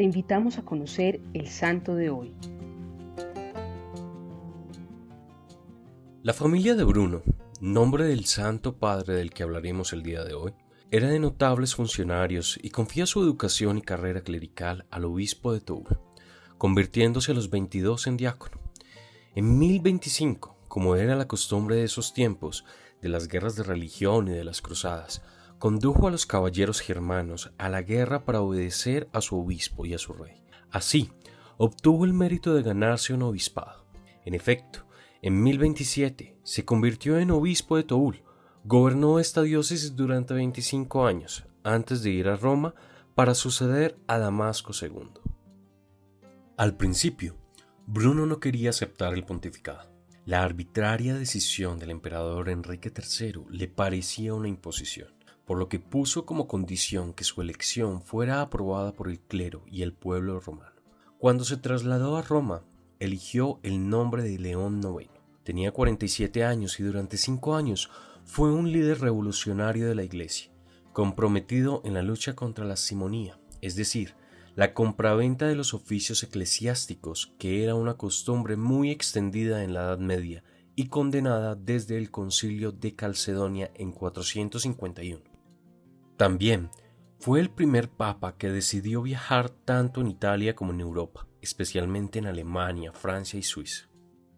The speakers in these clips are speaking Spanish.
te invitamos a conocer el santo de hoy. La familia de Bruno, nombre del santo padre del que hablaremos el día de hoy, era de notables funcionarios y confía su educación y carrera clerical al obispo de Tours, convirtiéndose a los 22 en diácono. En 1025, como era la costumbre de esos tiempos, de las guerras de religión y de las cruzadas, condujo a los caballeros germanos a la guerra para obedecer a su obispo y a su rey. Así, obtuvo el mérito de ganarse un obispado. En efecto, en 1027 se convirtió en obispo de Toul, gobernó esta diócesis durante 25 años, antes de ir a Roma para suceder a Damasco II. Al principio, Bruno no quería aceptar el pontificado. La arbitraria decisión del emperador Enrique III le parecía una imposición por lo que puso como condición que su elección fuera aprobada por el clero y el pueblo romano. Cuando se trasladó a Roma, eligió el nombre de León IX. Tenía 47 años y durante cinco años fue un líder revolucionario de la Iglesia, comprometido en la lucha contra la simonía, es decir, la compraventa de los oficios eclesiásticos, que era una costumbre muy extendida en la Edad Media y condenada desde el concilio de Calcedonia en 451. También fue el primer papa que decidió viajar tanto en Italia como en Europa, especialmente en Alemania, Francia y Suiza.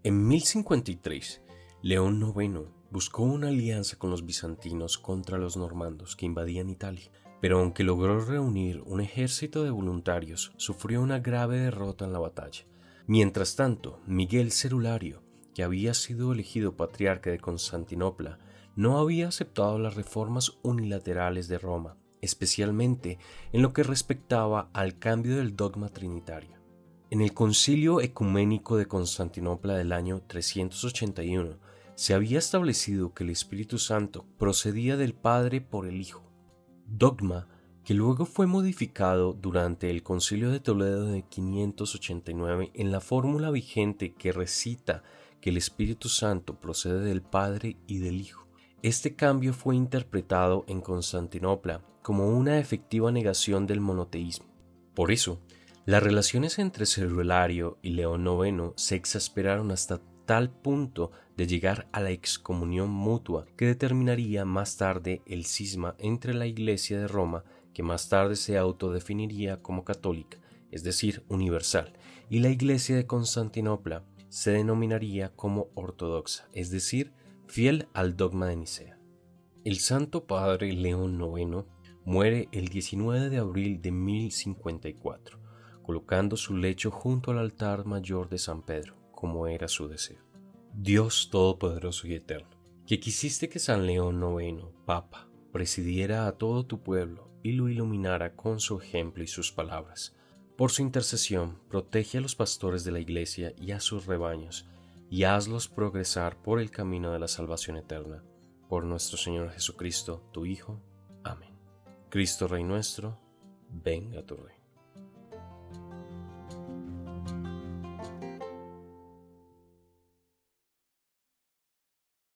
En 1053, León IX buscó una alianza con los bizantinos contra los normandos que invadían Italia, pero aunque logró reunir un ejército de voluntarios, sufrió una grave derrota en la batalla. Mientras tanto, Miguel Cerulario, que había sido elegido patriarca de Constantinopla, no había aceptado las reformas unilaterales de Roma, especialmente en lo que respectaba al cambio del dogma trinitario. En el concilio ecuménico de Constantinopla del año 381 se había establecido que el Espíritu Santo procedía del Padre por el Hijo, dogma que luego fue modificado durante el concilio de Toledo de 589 en la fórmula vigente que recita que el Espíritu Santo procede del Padre y del Hijo. Este cambio fue interpretado en Constantinopla como una efectiva negación del monoteísmo. Por eso, las relaciones entre Cerulario y León IX se exasperaron hasta tal punto de llegar a la excomunión mutua que determinaría más tarde el cisma entre la Iglesia de Roma, que más tarde se autodefiniría como católica, es decir, universal, y la Iglesia de Constantinopla se denominaría como ortodoxa, es decir, fiel al dogma de Nicea. El Santo Padre León IX muere el 19 de abril de 1054, colocando su lecho junto al altar mayor de San Pedro, como era su deseo. Dios Todopoderoso y Eterno, que quisiste que San León IX, Papa, presidiera a todo tu pueblo y lo iluminara con su ejemplo y sus palabras. Por su intercesión, protege a los pastores de la Iglesia y a sus rebaños, y hazlos progresar por el camino de la salvación eterna. Por nuestro Señor Jesucristo, tu Hijo. Amén. Cristo Rey nuestro, venga tu Rey.